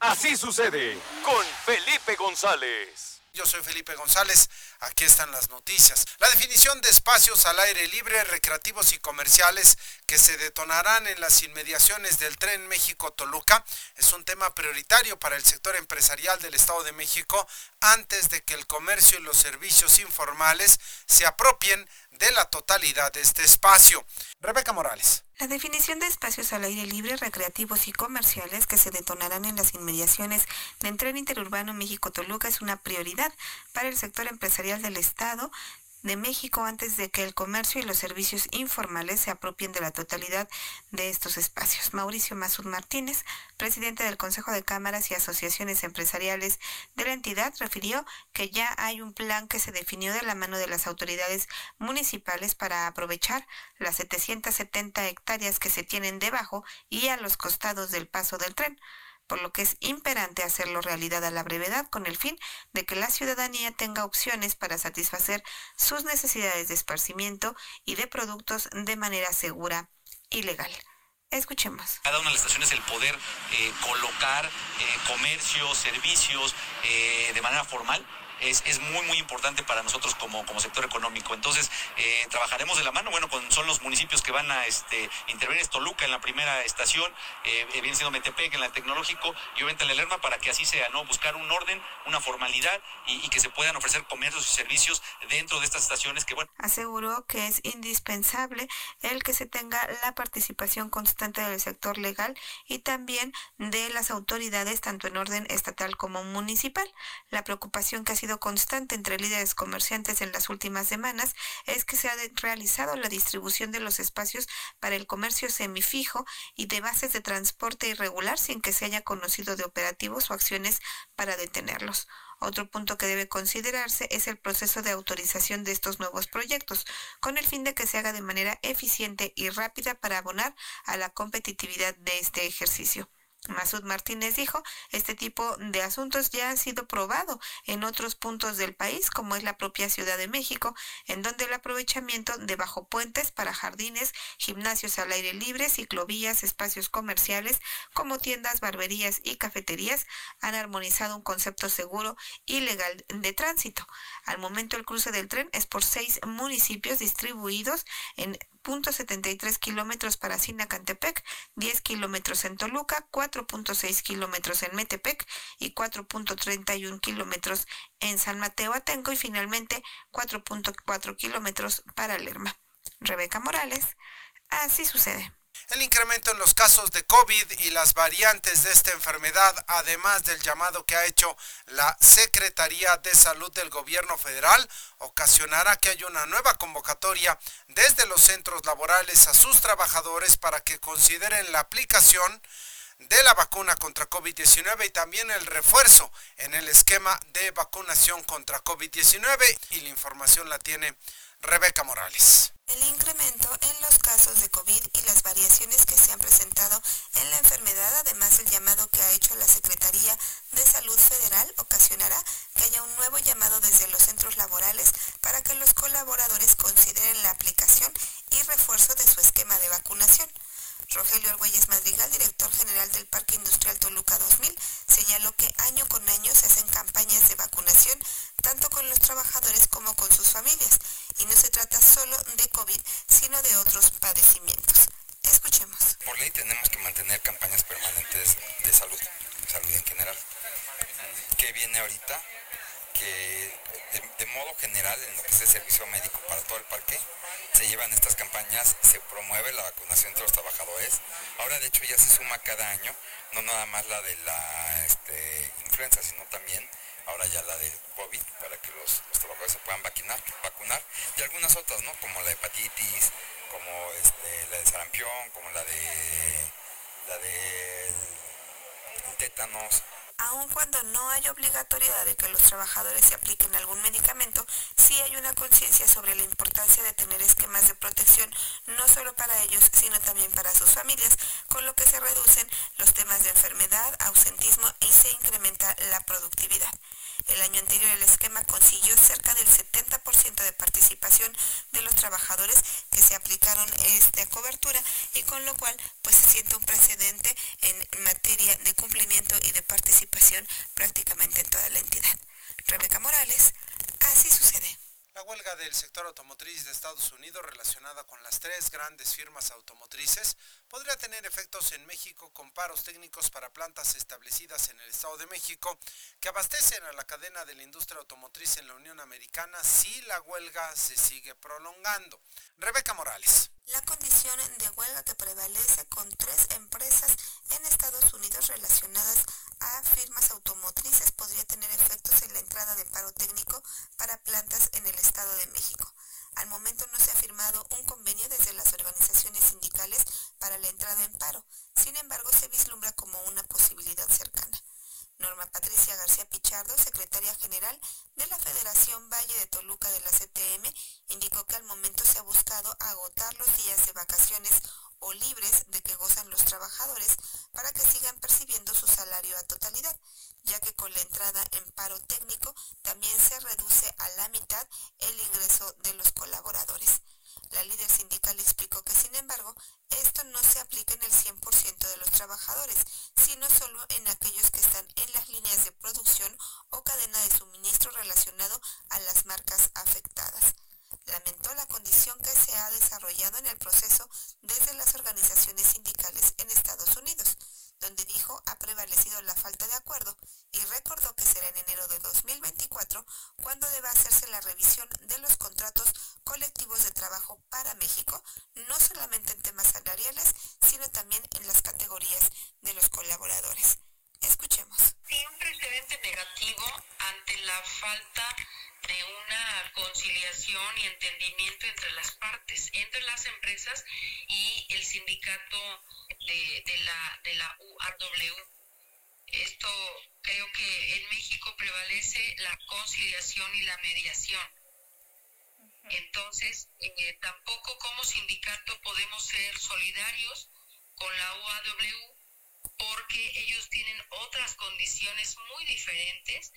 Así sucede con Felipe González. Yo soy Felipe González. Aquí están las noticias. La definición de espacios al aire libre, recreativos y comerciales que se detonarán en las inmediaciones del tren México-Toluca es un tema prioritario para el sector empresarial del Estado de México antes de que el comercio y los servicios informales se apropien de la totalidad de este espacio. Rebeca Morales. La definición de espacios al aire libre, recreativos y comerciales que se detonarán en las inmediaciones del tren interurbano México-Toluca es una prioridad para el sector empresarial del Estado de México antes de que el comercio y los servicios informales se apropien de la totalidad de estos espacios. Mauricio Mazud Martínez, presidente del Consejo de Cámaras y Asociaciones Empresariales de la entidad, refirió que ya hay un plan que se definió de la mano de las autoridades municipales para aprovechar las 770 hectáreas que se tienen debajo y a los costados del paso del tren por lo que es imperante hacerlo realidad a la brevedad con el fin de que la ciudadanía tenga opciones para satisfacer sus necesidades de esparcimiento y de productos de manera segura y legal. Escuchemos. Cada una de las estaciones el poder eh, colocar eh, comercios, servicios eh, de manera formal es, muy, muy importante para nosotros como, como sector económico. Entonces, eh, trabajaremos de la mano, bueno, con, son los municipios que van a este, intervenir, es Toluca en la primera estación, eh, viene siendo Metepec en la tecnológico y obviamente en la para que así sea, ¿no? Buscar un orden, una formalidad y, que se puedan ofrecer comercios y servicios dentro de estas estaciones que, bueno. Aseguró que es indispensable el que se tenga la participación constante del sector legal y también de las autoridades, tanto en orden estatal como municipal. La preocupación que ha sido constante entre líderes comerciantes en las últimas semanas es que se ha realizado la distribución de los espacios para el comercio semifijo y de bases de transporte irregular sin que se haya conocido de operativos o acciones para detenerlos. Otro punto que debe considerarse es el proceso de autorización de estos nuevos proyectos, con el fin de que se haga de manera eficiente y rápida para abonar a la competitividad de este ejercicio. Masud Martínez dijo, este tipo de asuntos ya ha sido probado en otros puntos del país, como es la propia Ciudad de México, en donde el aprovechamiento de bajo puentes para jardines, gimnasios al aire libre, ciclovías, espacios comerciales, como tiendas, barberías y cafeterías, han armonizado un concepto seguro y legal de tránsito. Al momento el cruce del tren es por seis municipios distribuidos en .73 kilómetros para Sinacantepec, 10 kilómetros en Toluca, 4.6 kilómetros en Metepec y 4.31 kilómetros en San Mateo Atenco y finalmente 4.4 kilómetros para Lerma. Rebeca Morales, así sucede. El incremento en los casos de COVID y las variantes de esta enfermedad, además del llamado que ha hecho la Secretaría de Salud del Gobierno Federal, ocasionará que haya una nueva convocatoria desde los centros laborales a sus trabajadores para que consideren la aplicación de la vacuna contra COVID-19 y también el refuerzo en el esquema de vacunación contra COVID-19 y la información la tiene Rebeca Morales. El incremento en los casos de COVID y las variaciones que se han presentado en la enfermedad, además del llamado que ha hecho la Secretaría de Salud Federal, ocasionará que haya un nuevo llamado desde los centros laborales para que los colaboradores consideren la aplicación y refuerzo de su esquema de vacunación. Rogelio Argüelles Madrigal, director general del Parque Industrial Toluca 2000, señaló que año con año se hacen campañas de vacunación tanto con los trabajadores como con sus familias y no se trata solo de COVID, sino de otros padecimientos. Escuchemos. Por ley tenemos que mantener campañas permanentes de salud, salud en general. ¿Qué viene ahorita? Que de, modo general, en lo que es el servicio médico para todo el parque, se llevan estas campañas, se promueve la vacunación de los trabajadores. Ahora de hecho ya se suma cada año, no nada más la de la este, influenza, sino también ahora ya la de COVID, para que los, trabajadores se puedan vacunar, vacunar, y algunas otras, ¿no? Como la hepatitis, como este, la de sarampión, como la de la de tétanos, aun cuando no hay obligatoriedad de que los trabajadores se apliquen algún medicamento, sí hay una conciencia sobre la importancia de tener esquemas de protección, no solo para ellos, sino también para sus familias, con lo que se reducen los temas de enfermedad, ausentismo y se incrementa la productividad. El año anterior el esquema consiguió cerca del 70% de participación de los trabajadores que se aplicaron esta cobertura y con lo cual pues se siente un precedente en materia de cumplimiento y de participación prácticamente en toda la entidad. Rebeca Morales, así sucede. La huelga del sector automotriz de Estados Unidos relacionada con las tres grandes firmas automotrices podría tener efectos en México con paros técnicos para plantas establecidas en el Estado de México que abastecen a la cadena de la industria automotriz en la Unión Americana si la huelga se sigue prolongando. Rebeca Morales. La condición de huelga que prevalece con tres empresas en Estados Unidos relacionadas a firmas automotrices podría tener efectos en la entrada de paro técnico plantas en el Estado de México. Al momento no se ha firmado un convenio desde las organizaciones sindicales para la entrada en paro. Sin embargo, se vislumbra como una posibilidad cercana. Norma Patricia García Pichardo, secretaria general de la Federación Valle de Toluca de la CTM, indicó que al momento se ha buscado agotar los días de vacaciones o libres de que gozan los trabajadores para que sigan percibiendo su salario a totalidad, ya que con la entrada en paro técnico también se reduce a la mitad el ingreso de los colaboradores. La líder sindical explicó que, sin embargo, esto no se aplica en el 100% de los trabajadores, sino solo en aquellos que están en las líneas de producción o cadena de suministro relacionado a las marcas afectadas lamentó la condición que se ha desarrollado en el proceso desde las organizaciones sindicales en Estados Unidos, donde dijo ha prevalecido la falta de acuerdo y recordó que será en enero de 2024 cuando deba hacerse la revisión de los contratos colectivos de trabajo para México, no solamente en temas salariales, sino también en las categorías de los colaboradores. Escuchemos. Sí, un precedente negativo ante la falta de una conciliación y entendimiento entre las partes, entre las empresas y el sindicato de, de, la, de la URW. Esto creo que en México prevalece la conciliación y la mediación. Entonces, eh, tampoco como sindicato podemos ser solidarios con la UAW porque ellos tienen otras condiciones muy diferentes.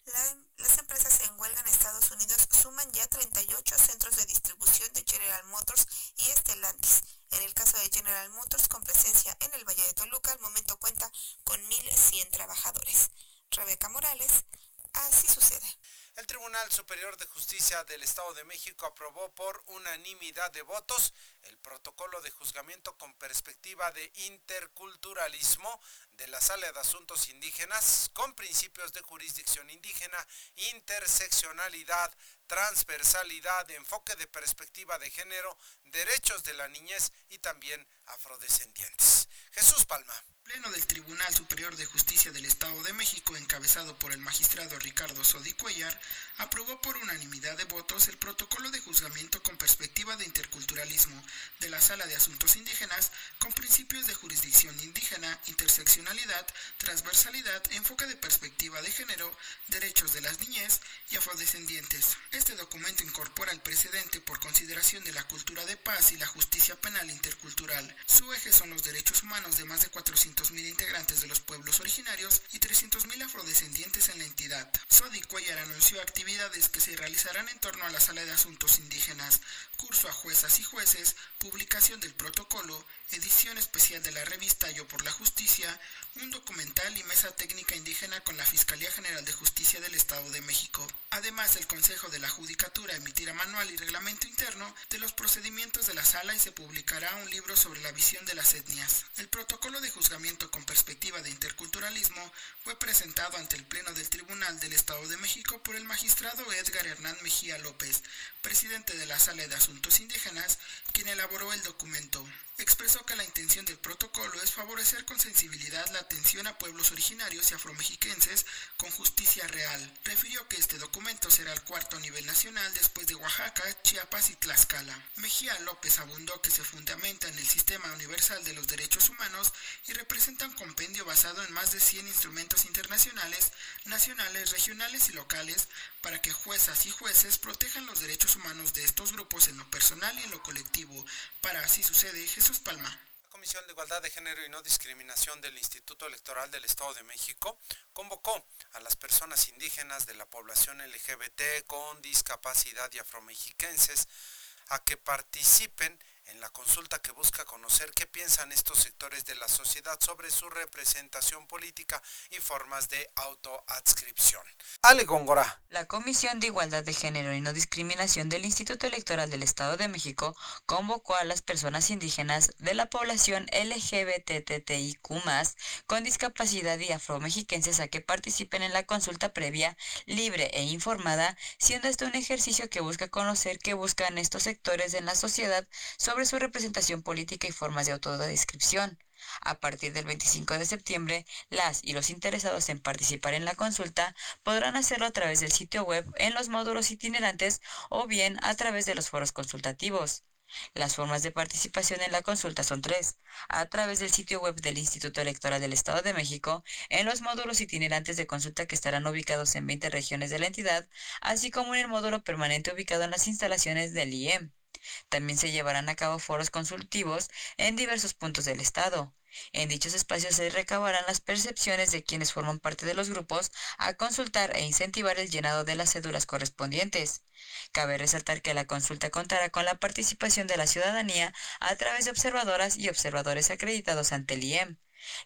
las empresas en huelga en Estados Unidos suman ya 38 centros de distribución de General Motors y Stellantis. En el caso de General Motors, con presencia en el Valle de Toluca, al momento cuenta con 1.100 trabajadores. Rebeca Morales, así sucede. El Tribunal Superior de Justicia del Estado de México aprobó por unanimidad de votos el protocolo de juzgamiento con perspectiva de interculturalismo de la Sala de Asuntos Indígenas con principios de jurisdicción indígena, interseccionalidad, transversalidad, enfoque de perspectiva de género, derechos de la niñez y también afrodescendientes. Jesús Palma. Pleno del Tribunal Superior de Justicia del Estado de México, encabezado por el magistrado Ricardo Sodi Cuellar, aprobó por unanimidad de votos el protocolo de juzgamiento con perspectiva de interculturalismo de la Sala de Asuntos Indígenas con principios de jurisdicción indígena, interseccionalidad, transversalidad, enfoque de perspectiva de género, derechos de las niñez y afrodescendientes. Este documento incorpora el precedente por consideración de la cultura de paz y la justicia penal intercultural. Su eje son los derechos humanos de más de 400.000 integrantes de los pueblos originarios y 300.000 afrodescendientes en la entidad. Sodi Cuellar anunció actividades que se realizarán en torno a la Sala de Asuntos Indígenas, curso a juezas y jueces, publicación del protocolo, edición especial de la revista Yo por la Justicia, un documental y mesa técnica indígena con la Fiscalía General de Justicia del Estado de México. Además, el Consejo de la Judicatura emitirá manual y reglamento interno de los procedimientos de la sala y se publicará un libro sobre la visión de las etnias. El protocolo de juzgamiento con perspectiva de interculturalismo fue presentado ante el Pleno del Tribunal del Estado de México por el magistrado Edgar Hernán Mejía López, presidente de la Sala de Asuntos Indígenas, quien elaboró el documento. Expresó que la intención del protocolo es favorecer con sensibilidad la atención a pueblos originarios y afromexiquenses con justicia real. Refirió que este documento será el cuarto a nivel nacional después de Oaxaca, Chiapas y Tlaxcala. Mejía López abundó que se fundamenta en el sistema universal de los derechos humanos y representa un compendio basado en más de 100 instrumentos internacionales, nacionales, regionales y locales para que juezas y jueces protejan los derechos humanos de estos grupos en lo personal y en lo colectivo. Para así sucede, Jesús Palma. La Comisión de Igualdad de Género y No Discriminación del Instituto Electoral del Estado de México convocó a las personas indígenas de la población LGBT con discapacidad y afromexiquenses a que participen en la consulta que busca conocer qué piensan estos sectores de la sociedad sobre su representación política y formas de autoadscripción. Ale Góngora. La Comisión de Igualdad de Género y No Discriminación del Instituto Electoral del Estado de México convocó a las personas indígenas de la población LGBTTIQ con discapacidad y afromexiquenses a que participen en la consulta previa, libre e informada, siendo esto un ejercicio que busca conocer qué buscan estos sectores en la sociedad sobre su representación política y formas de autodescripción. A partir del 25 de septiembre, las y los interesados en participar en la consulta podrán hacerlo a través del sitio web en los módulos itinerantes o bien a través de los foros consultativos. Las formas de participación en la consulta son tres, a través del sitio web del Instituto Electoral del Estado de México, en los módulos itinerantes de consulta que estarán ubicados en 20 regiones de la entidad, así como en el módulo permanente ubicado en las instalaciones del IEM. También se llevarán a cabo foros consultivos en diversos puntos del Estado. En dichos espacios se recabarán las percepciones de quienes forman parte de los grupos a consultar e incentivar el llenado de las cédulas correspondientes. Cabe resaltar que la consulta contará con la participación de la ciudadanía a través de observadoras y observadores acreditados ante el IEM.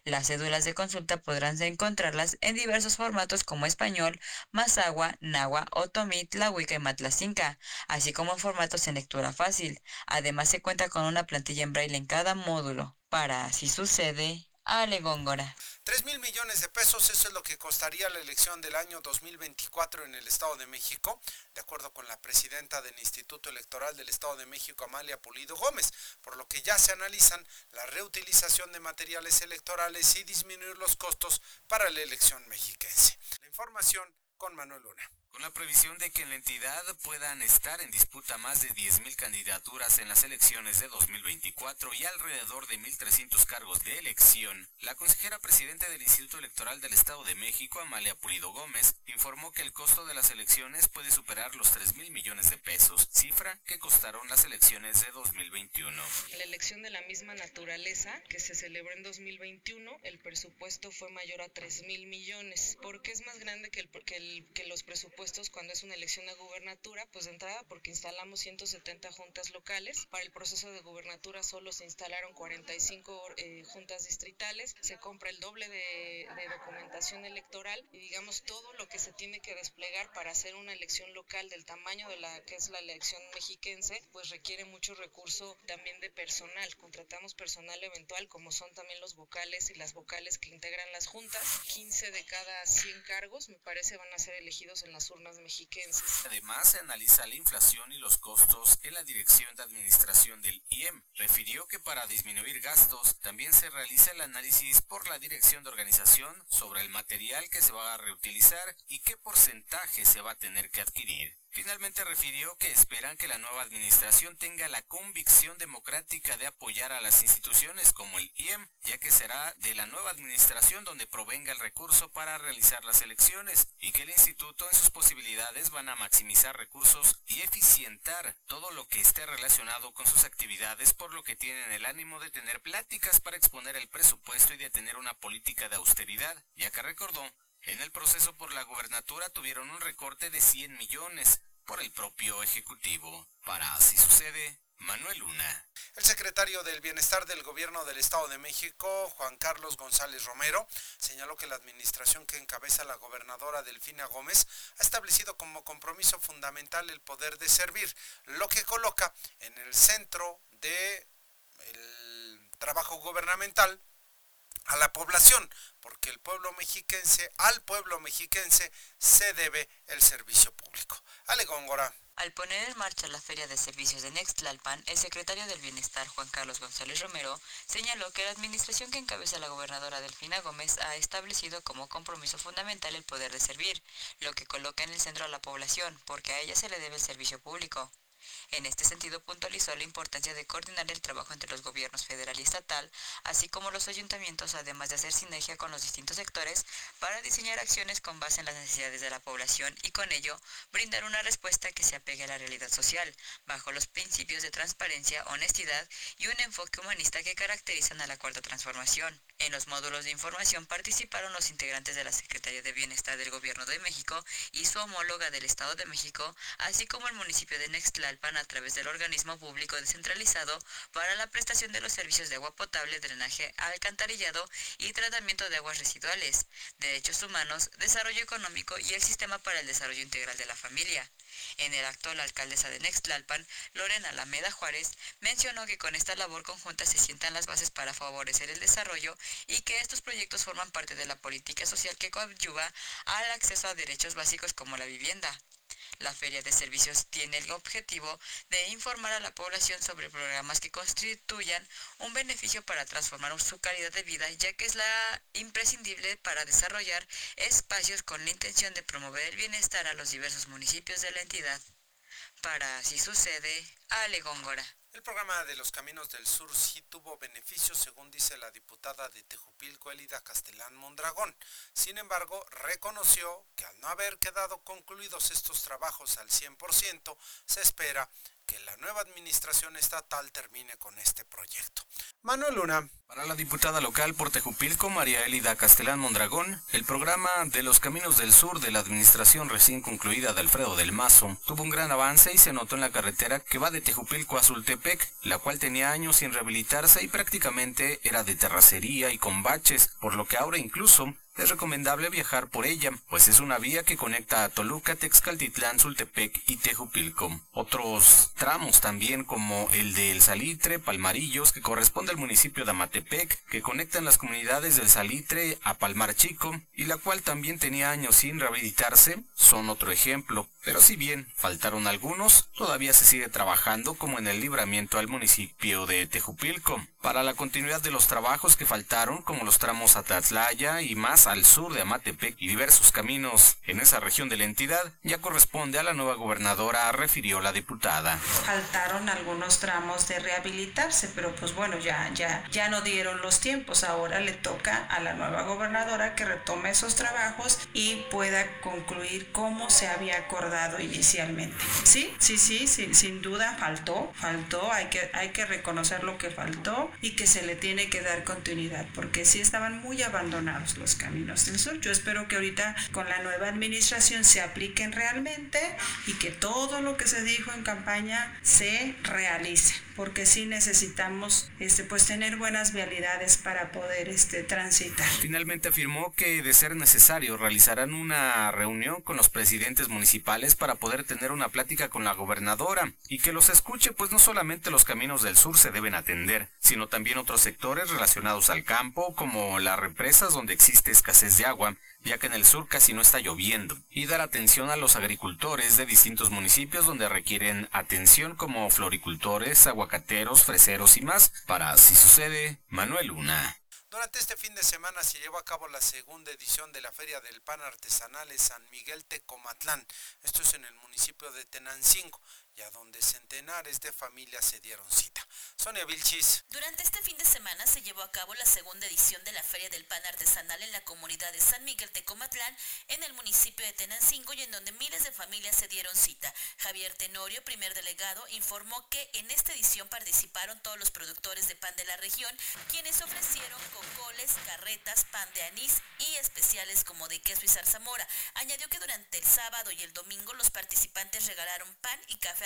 Las cédulas de consulta podrán encontrarlas en diversos formatos como español, mazagua, nahua, otomí, tlahuica y matlacinca, así como en formatos en lectura fácil. Además se cuenta con una plantilla en braille en cada módulo. Para, si sucede, Ale Góngora. 3 mil millones de pesos, eso es lo que costaría la elección del año 2024 en el Estado de México, de acuerdo presidenta del Instituto Electoral del Estado de México, Amalia Pulido Gómez, por lo que ya se analizan la reutilización de materiales electorales y disminuir los costos para la elección mexiquense. La información con Manuel Luna con la previsión de que en la entidad puedan estar en disputa más de 10.000 candidaturas en las elecciones de 2024 y alrededor de 1.300 cargos de elección, la consejera presidenta del Instituto Electoral del Estado de México, Amalia Pulido Gómez, informó que el costo de las elecciones puede superar los 3.000 millones de pesos, cifra que costaron las elecciones de 2021. La elección de la misma naturaleza que se celebró en 2021, el presupuesto fue mayor a 3.000 millones. ¿Por qué es más grande que, el, que, el, que los presupuestos? Cuando es una elección a gubernatura, pues de entrada porque instalamos 170 juntas locales. Para el proceso de gubernatura solo se instalaron 45 eh, juntas distritales. Se compra el doble de, documentación electoral y digamos todo lo que se tiene que desplegar para hacer una elección local del tamaño de la que es la elección mexiquense, pues requiere mucho recurso también de personal. Contratamos personal eventual como son también los vocales y las vocales que integran las juntas. 15 de cada 100 cargos me parece van a ser elegidos en las Además, se analiza la inflación y los costos en la Dirección de Administración del IEM. Refirió que para disminuir gastos también se realiza el análisis por la Dirección de Organización sobre el material que se va a reutilizar y qué porcentaje se va a tener que adquirir. Finalmente refirió que esperan que la nueva administración tenga la convicción democrática de apoyar a las instituciones como el IEM, ya que será de la nueva administración donde provenga el recurso para realizar las elecciones y que el instituto en sus posibilidades van a maximizar recursos y eficientar todo lo que esté relacionado con sus actividades, por lo que tienen el ánimo de tener pláticas para exponer el presupuesto y de tener una política de austeridad, ya que recordó en el proceso por la gobernatura tuvieron un recorte de 100 millones por el propio Ejecutivo. Para así sucede, Manuel Luna. El secretario del Bienestar del Gobierno del Estado de México, Juan Carlos González Romero, señaló que la administración que encabeza la gobernadora Delfina Gómez ha establecido como compromiso fundamental el poder de servir, lo que coloca en el centro de el trabajo gubernamental a la población, porque el pueblo mexiquense, al pueblo mexiquense se debe el servicio público. Ale Góngora. Al poner en marcha la Feria de Servicios de Nextlalpan, el secretario del Bienestar, Juan Carlos González Romero, señaló que la administración que encabeza la gobernadora Delfina Gómez ha establecido como compromiso fundamental el poder de servir, lo que coloca en el centro a la población, porque a ella se le debe el servicio público. En este sentido, puntualizó la importancia de coordinar el trabajo entre los gobiernos federal y estatal, así como los ayuntamientos, además de hacer sinergia con los distintos sectores para diseñar acciones con base en las necesidades de la población y con ello brindar una respuesta que se apegue a la realidad social, bajo los principios de transparencia, honestidad y un enfoque humanista que caracterizan a la cuarta transformación. En los módulos de información participaron los integrantes de la Secretaría de Bienestar del Gobierno de México y su homóloga del Estado de México, así como el municipio de Nextlalpan a través del organismo público descentralizado para la prestación de los servicios de agua potable, drenaje, alcantarillado y tratamiento de aguas residuales, derechos humanos, desarrollo económico y el sistema para el desarrollo integral de la familia. En el acto, la alcaldesa de Nextlalpan, Lorena Alameda Juárez, mencionó que con esta labor conjunta se sientan las bases para favorecer el desarrollo y que estos proyectos forman parte de la política social que coadyuva al acceso a derechos básicos como la vivienda. La Feria de Servicios tiene el objetivo de informar a la población sobre programas que constituyan un beneficio para transformar su calidad de vida, ya que es la imprescindible para desarrollar espacios con la intención de promover el bienestar a los diversos municipios de la entidad. Para Así Sucede, Ale Góngora. El programa de los Caminos del Sur sí tuvo beneficios, según dice la diputada de Tejupilco, Elida Castellán Mondragón. Sin embargo, reconoció que al no haber quedado concluidos estos trabajos al 100%, se espera que la nueva administración estatal termine con este proyecto. Manuel Luna. Para la diputada local por Tejupilco, María Elida Castellán Mondragón, el programa de los Caminos del Sur de la administración recién concluida de Alfredo del Mazo tuvo un gran avance y se notó en la carretera que va de Tejupilco a Zultepec, la cual tenía años sin rehabilitarse y prácticamente era de terracería y con baches, por lo que ahora incluso es recomendable viajar por ella, pues es una vía que conecta a Toluca, Texcaltitlán, Zultepec y Tejupilco. Otros tramos también como el de El Salitre, Palmarillos, que corresponde al municipio de Amatepec, que conectan las comunidades del Salitre a Palmar Chico, y la cual también tenía años sin rehabilitarse, son otro ejemplo. Pero si bien faltaron algunos, todavía se sigue trabajando como en el libramiento al municipio de Tejupilco. Para la continuidad de los trabajos que faltaron, como los tramos a Tatlaya y más al sur de Amatepec y diversos caminos en esa región de la entidad, ya corresponde a la nueva gobernadora, refirió la diputada. Faltaron algunos tramos de rehabilitarse, pero pues bueno, ya, ya, ya no dieron los tiempos. Ahora le toca a la nueva gobernadora que retome esos trabajos y pueda concluir como se había acordado inicialmente. Sí, sí, sí, sí sin duda faltó, faltó, hay que, hay que reconocer lo que faltó y que se le tiene que dar continuidad, porque sí estaban muy abandonados los caminos del sur. Yo espero que ahorita con la nueva administración se apliquen realmente y que todo lo que se dijo en campaña se realice, porque sí necesitamos este, pues tener buenas vialidades para poder este, transitar. Finalmente afirmó que de ser necesario realizarán una reunión con los presidentes municipales para poder tener una plática con la gobernadora y que los escuche, pues no solamente los caminos del sur se deben atender, sino también otros sectores relacionados al campo, como las represas donde existe escasez de agua, ya que en el sur casi no está lloviendo, y dar atención a los agricultores de distintos municipios donde requieren atención como floricultores, aguacateros, freseros y más. Para así sucede, Manuel Luna. Durante este fin de semana se llevó a cabo la segunda edición de la Feria del Pan Artesanal en San Miguel Tecomatlán. Esto es en el municipio de Tenancingo y a donde centenares de familias se dieron cita. Sonia Vilchis. Durante este fin de semana se llevó a cabo la segunda edición de la Feria del Pan Artesanal en la comunidad de San Miguel Tecomatlán, en el municipio de Tenancingo, y en donde miles de familias se dieron cita. Javier Tenorio, primer delegado, informó que en esta edición participaron todos los productores de pan de la región, quienes ofrecieron cocoles, carretas, pan de anís y especiales como de queso y zarzamora. Añadió que durante el sábado y el domingo los participantes regalaron pan y café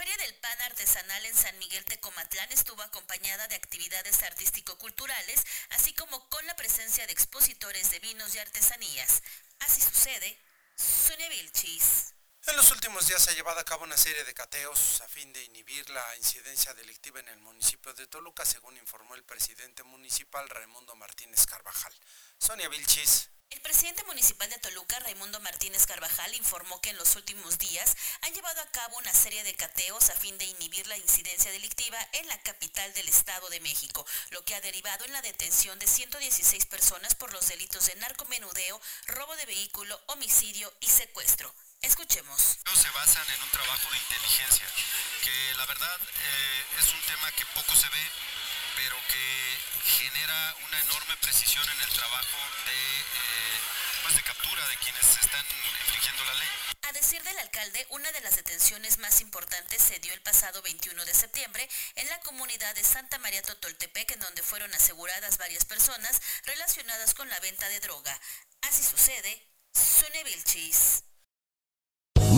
Feria del Pan artesanal en San Miguel Tecomatlán estuvo acompañada de actividades artístico-culturales, así como con la presencia de expositores de vinos y artesanías. Así sucede, Sonia Vilchis. En los últimos días se ha llevado a cabo una serie de cateos a fin de inhibir la incidencia delictiva en el municipio de Toluca, según informó el presidente municipal Raimundo Martínez Carvajal. Sonia Vilchis. El presidente municipal de Toluca, Raimundo Martínez Carvajal, informó que en los últimos días han llevado a cabo una serie de cateos a fin de inhibir la incidencia delictiva en la capital del Estado de México, lo que ha derivado en la detención de 116 personas por los delitos de narcomenudeo, robo de vehículo, homicidio y secuestro. Escuchemos. Se basan en un trabajo de inteligencia, que la verdad eh, es un tema que poco se ve, pero que genera una enorme precisión en el trabajo de, eh, pues de captura de quienes están infringiendo la ley. A decir del alcalde, una de las detenciones más importantes se dio el pasado 21 de septiembre en la comunidad de Santa María Totoltepec, en donde fueron aseguradas varias personas relacionadas con la venta de droga. Así sucede, Sune Vilchis.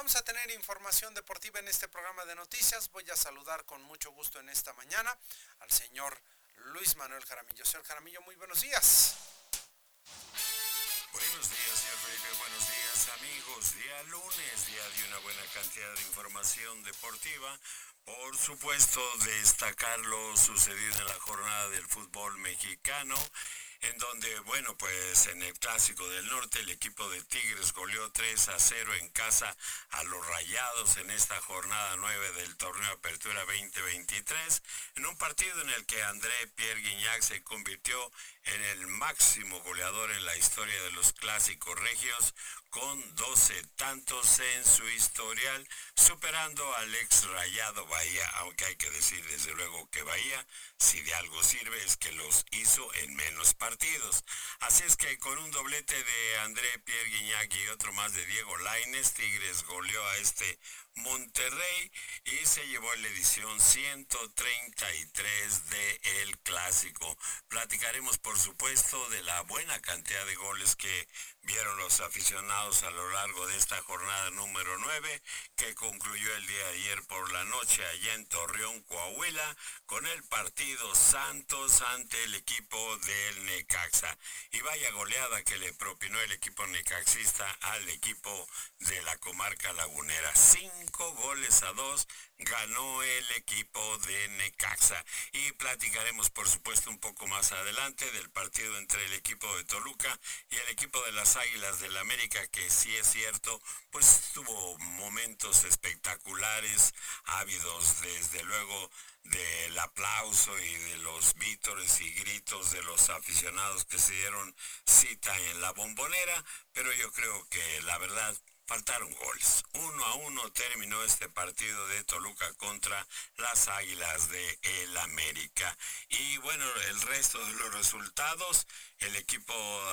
Vamos a tener información deportiva en este programa de noticias. Voy a saludar con mucho gusto en esta mañana al señor Luis Manuel Jaramillo. Señor Jaramillo, muy buenos días. Buenos días, señor Felipe. Buenos días, amigos. Día lunes, día de una buena cantidad de información deportiva. Por supuesto, destacar lo sucedido en la jornada del fútbol mexicano en donde, bueno, pues en el Clásico del Norte el equipo de Tigres goleó 3 a 0 en casa a los Rayados en esta jornada 9 del torneo Apertura 2023, en un partido en el que André Pierre Guignac se convirtió en el máximo goleador en la historia de los clásicos regios con 12 tantos en su historial, superando al ex Rayado Bahía, aunque hay que decir desde luego que Bahía, si de algo sirve, es que los hizo en menos partidos. Así es que con un doblete de André Pierre Guignac y otro más de Diego Laines, Tigres goleó a este Monterrey y se llevó la edición 133 de El Clásico. Platicaremos por supuesto de la buena cantidad de goles que vieron los aficionados a lo largo de esta jornada número 9 que concluyó el día de ayer por la noche allá en Torreón, Coahuila, con el partido Santos ante el equipo del Necaxa. Y vaya goleada que le propinó el equipo necaxista al equipo de la comarca lagunera. Cinco goles a dos ganó el equipo de Necaxa. Y platicaremos, por supuesto, un poco más adelante del partido entre el equipo de Toluca y el equipo de las Águilas del la América, que sí es cierto, pues tuvo momentos espectaculares, ávidos desde luego del aplauso y de los vítores y gritos de los aficionados que se dieron cita en la bombonera, pero yo creo que la verdad faltaron goles. Uno a uno terminó este partido de Toluca contra las Águilas de el América. Y bueno, el resto de los resultados, el equipo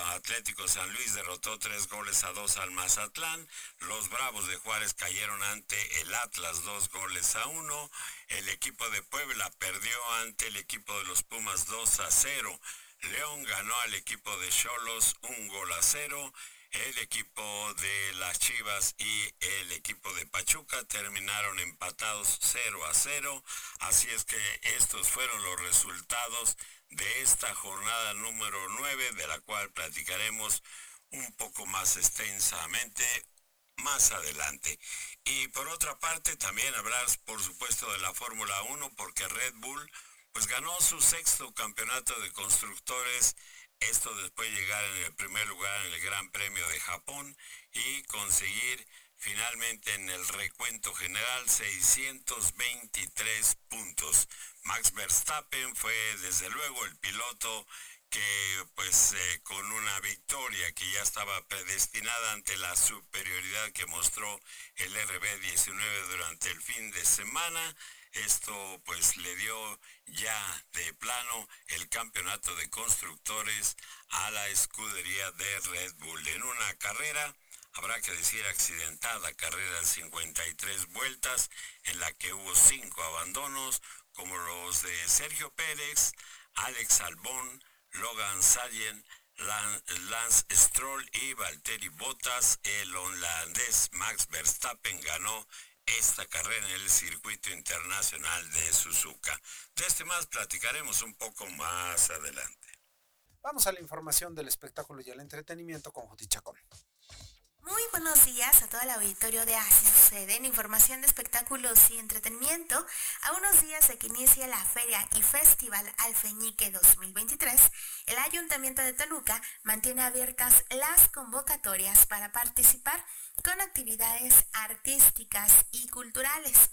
Atlético San Luis derrotó tres goles a dos al Mazatlán. Los Bravos de Juárez cayeron ante el Atlas dos goles a uno. El equipo de Puebla perdió ante el equipo de los Pumas 2 a 0. León ganó al equipo de Cholos un gol a cero. El equipo de las Chivas y el equipo de Pachuca terminaron empatados 0 a 0. Así es que estos fueron los resultados de esta jornada número 9, de la cual platicaremos un poco más extensamente más adelante. Y por otra parte, también hablar, por supuesto, de la Fórmula 1, porque Red Bull pues ganó su sexto campeonato de constructores esto después de llegar en el primer lugar en el Gran Premio de Japón y conseguir finalmente en el recuento general 623 puntos. Max Verstappen fue desde luego el piloto que pues eh, con una victoria que ya estaba predestinada ante la superioridad que mostró el RB19 durante el fin de semana, esto pues le dio ya de plano el campeonato de constructores a la escudería de Red Bull. En una carrera, habrá que decir accidentada, carrera de 53 vueltas, en la que hubo cinco abandonos, como los de Sergio Pérez, Alex Albón, Logan Sargent, Lance Stroll y Valtteri Bottas. El holandés Max Verstappen ganó esta carrera en el circuito internacional de Suzuka. De este más platicaremos un poco más adelante. Vamos a la información del espectáculo y el entretenimiento con Joti Chacón. Muy buenos días a todo el auditorio de Así Sucede en información de espectáculos y entretenimiento. A unos días de que inicie la Feria y Festival Alfeñique 2023, el Ayuntamiento de Toluca mantiene abiertas las convocatorias para participar con actividades artísticas y culturales.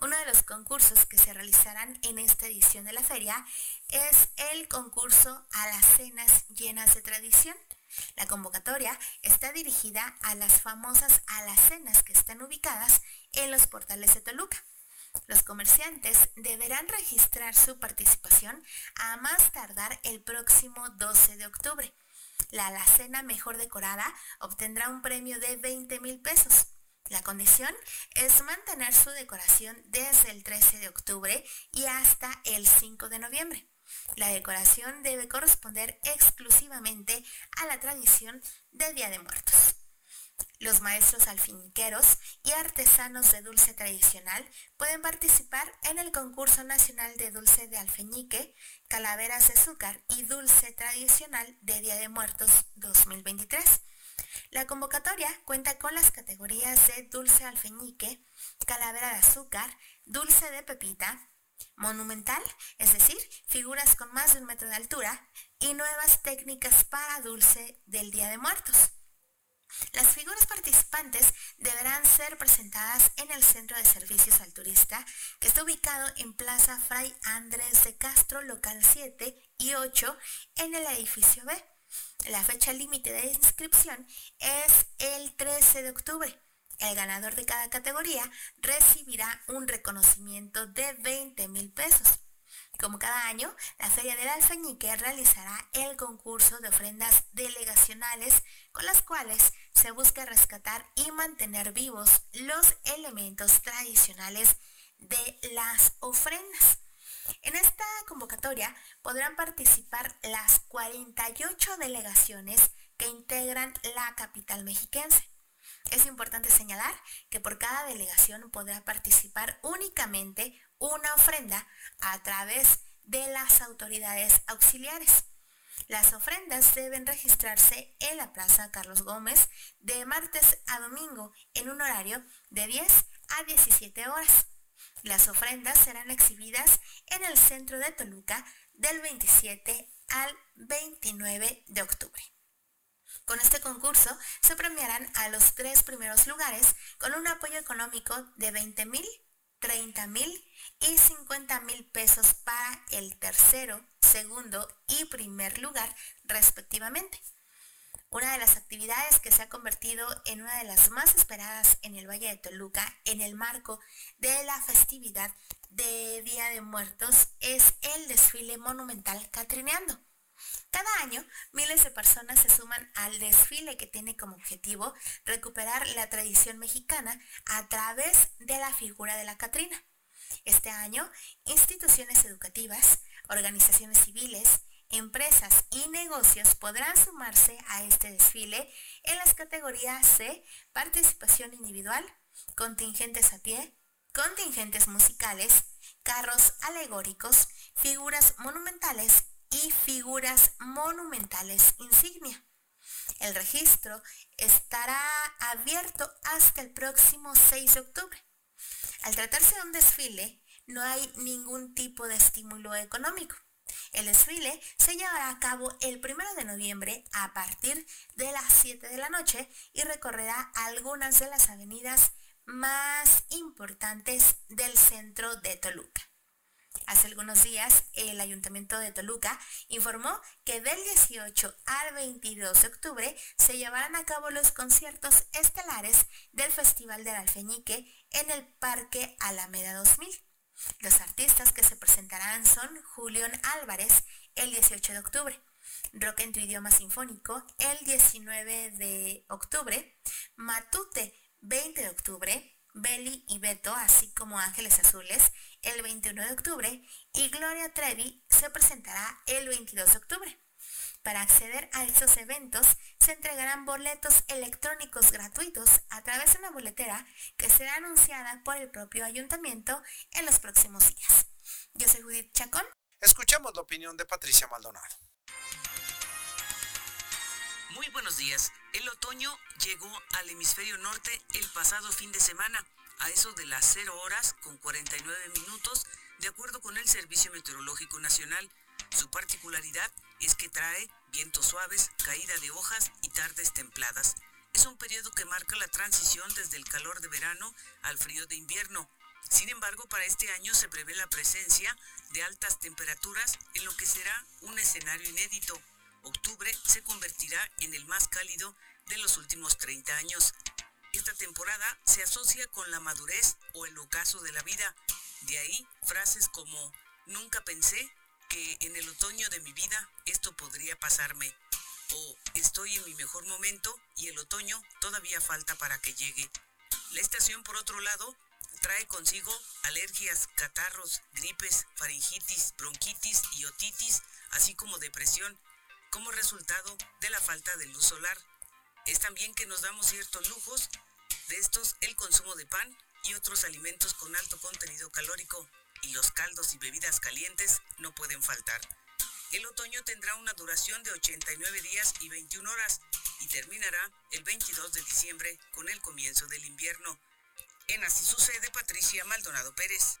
Uno de los concursos que se realizarán en esta edición de la feria es el concurso a las cenas llenas de tradición la convocatoria está dirigida a las famosas alacenas que están ubicadas en los portales de Toluca. Los comerciantes deberán registrar su participación a más tardar el próximo 12 de octubre. La alacena mejor decorada obtendrá un premio de 20 mil pesos. La condición es mantener su decoración desde el 13 de octubre y hasta el 5 de noviembre. La decoración debe corresponder exclusivamente a la tradición del Día de Muertos. Los maestros alfiniqueros y artesanos de dulce tradicional pueden participar en el concurso nacional de dulce de alfeñique, calaveras de azúcar y dulce tradicional de Día de Muertos 2023. La convocatoria cuenta con las categorías de dulce alfeñique, calavera de azúcar, dulce de pepita, monumental, es decir, figuras con más de un metro de altura, y nuevas técnicas para dulce del Día de Muertos. Las figuras participantes deberán ser presentadas en el Centro de Servicios al Turista, que está ubicado en Plaza Fray Andrés de Castro, local 7 y 8, en el edificio B. La fecha límite de inscripción es el 13 de octubre. El ganador de cada categoría recibirá un reconocimiento de 20 mil pesos. Como cada año, la Feria del Alfeñique realizará el concurso de ofrendas delegacionales con las cuales se busca rescatar y mantener vivos los elementos tradicionales de las ofrendas. En esta convocatoria podrán participar las 48 delegaciones que integran la capital mexiquense. Es importante señalar que por cada delegación podrá participar únicamente una ofrenda a través de las autoridades auxiliares. Las ofrendas deben registrarse en la Plaza Carlos Gómez de martes a domingo en un horario de 10 a 17 horas. Las ofrendas serán exhibidas en el centro de Toluca del 27 al 29 de octubre. Con este concurso se premiarán a los tres primeros lugares con un apoyo económico de 20 mil, 30 mil y 50 mil pesos para el tercero, segundo y primer lugar respectivamente. Una de las actividades que se ha convertido en una de las más esperadas en el Valle de Toluca en el marco de la festividad de Día de Muertos es el desfile monumental Catrineando cada año, miles de personas se suman al desfile que tiene como objetivo recuperar la tradición mexicana a través de la figura de la Catrina. Este año, instituciones educativas, organizaciones civiles, empresas y negocios podrán sumarse a este desfile en las categorías C, participación individual, contingentes a pie, contingentes musicales, carros alegóricos, figuras monumentales y figuras monumentales insignia. El registro estará abierto hasta el próximo 6 de octubre. Al tratarse de un desfile, no hay ningún tipo de estímulo económico. El desfile se llevará a cabo el 1 de noviembre a partir de las 7 de la noche y recorrerá algunas de las avenidas más importantes del centro de Toluca. Hace algunos días, el Ayuntamiento de Toluca informó que del 18 al 22 de octubre se llevarán a cabo los conciertos estelares del Festival del Alfeñique en el Parque Alameda 2000. Los artistas que se presentarán son Julián Álvarez el 18 de octubre, Rock en tu idioma sinfónico el 19 de octubre, Matute 20 de octubre, Belly y Beto, así como Ángeles Azules, el 21 de octubre y Gloria Trevi se presentará el 22 de octubre. Para acceder a estos eventos se entregarán boletos electrónicos gratuitos a través de una boletera que será anunciada por el propio ayuntamiento en los próximos días. Yo soy Judith Chacón. Escuchemos la opinión de Patricia Maldonado. Muy buenos días. El otoño llegó al hemisferio norte el pasado fin de semana, a eso de las 0 horas con 49 minutos, de acuerdo con el Servicio Meteorológico Nacional. Su particularidad es que trae vientos suaves, caída de hojas y tardes templadas. Es un periodo que marca la transición desde el calor de verano al frío de invierno. Sin embargo, para este año se prevé la presencia de altas temperaturas en lo que será un escenario inédito octubre se convertirá en el más cálido de los últimos 30 años. Esta temporada se asocia con la madurez o el ocaso de la vida. De ahí frases como nunca pensé que en el otoño de mi vida esto podría pasarme. O estoy en mi mejor momento y el otoño todavía falta para que llegue. La estación, por otro lado, trae consigo alergias, catarros, gripes, faringitis, bronquitis y otitis, así como depresión como resultado de la falta de luz solar. Es también que nos damos ciertos lujos, de estos el consumo de pan y otros alimentos con alto contenido calórico, y los caldos y bebidas calientes no pueden faltar. El otoño tendrá una duración de 89 días y 21 horas y terminará el 22 de diciembre con el comienzo del invierno. En Así sucede Patricia Maldonado Pérez.